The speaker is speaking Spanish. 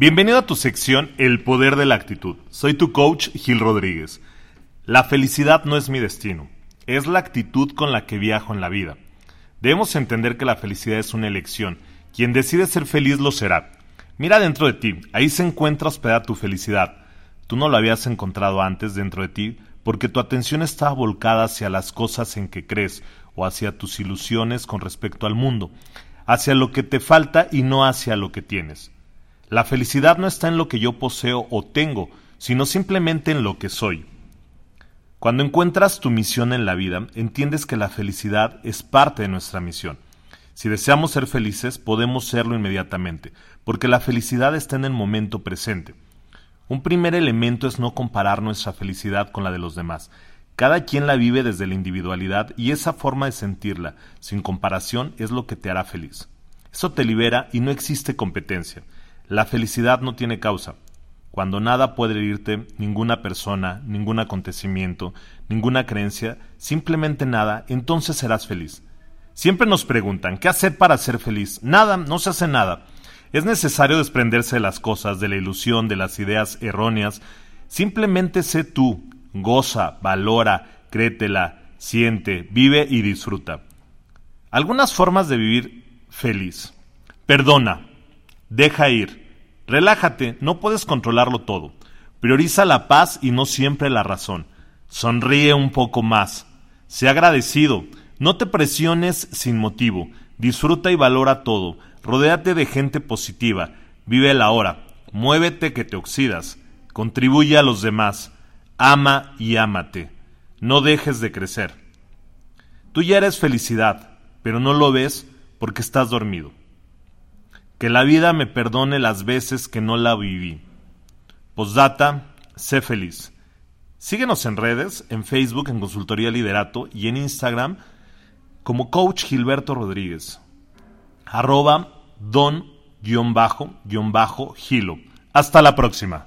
Bienvenido a tu sección El Poder de la Actitud. Soy tu coach Gil Rodríguez. La felicidad no es mi destino, es la actitud con la que viajo en la vida. Debemos entender que la felicidad es una elección. Quien decide ser feliz lo será. Mira dentro de ti, ahí se encuentra hospedada tu felicidad. Tú no lo habías encontrado antes dentro de ti porque tu atención estaba volcada hacia las cosas en que crees o hacia tus ilusiones con respecto al mundo, hacia lo que te falta y no hacia lo que tienes. La felicidad no está en lo que yo poseo o tengo, sino simplemente en lo que soy. Cuando encuentras tu misión en la vida, entiendes que la felicidad es parte de nuestra misión. Si deseamos ser felices, podemos serlo inmediatamente, porque la felicidad está en el momento presente. Un primer elemento es no comparar nuestra felicidad con la de los demás. Cada quien la vive desde la individualidad y esa forma de sentirla, sin comparación, es lo que te hará feliz. Eso te libera y no existe competencia. La felicidad no tiene causa. Cuando nada puede herirte, ninguna persona, ningún acontecimiento, ninguna creencia, simplemente nada, entonces serás feliz. Siempre nos preguntan, ¿qué hacer para ser feliz? Nada, no se hace nada. Es necesario desprenderse de las cosas, de la ilusión, de las ideas erróneas. Simplemente sé tú, goza, valora, créetela, siente, vive y disfruta. Algunas formas de vivir feliz. Perdona, deja ir, Relájate, no puedes controlarlo todo. Prioriza la paz y no siempre la razón. Sonríe un poco más. Sé agradecido. No te presiones sin motivo. Disfruta y valora todo. Rodéate de gente positiva. Vive la hora. Muévete que te oxidas. Contribuye a los demás. Ama y ámate. No dejes de crecer. Tú ya eres felicidad, pero no lo ves porque estás dormido. Que la vida me perdone las veces que no la viví. Postdata, sé feliz. Síguenos en redes, en Facebook, en Consultoría Liderato y en Instagram como Coach Gilberto Rodríguez. Arroba don-gilo. Hasta la próxima.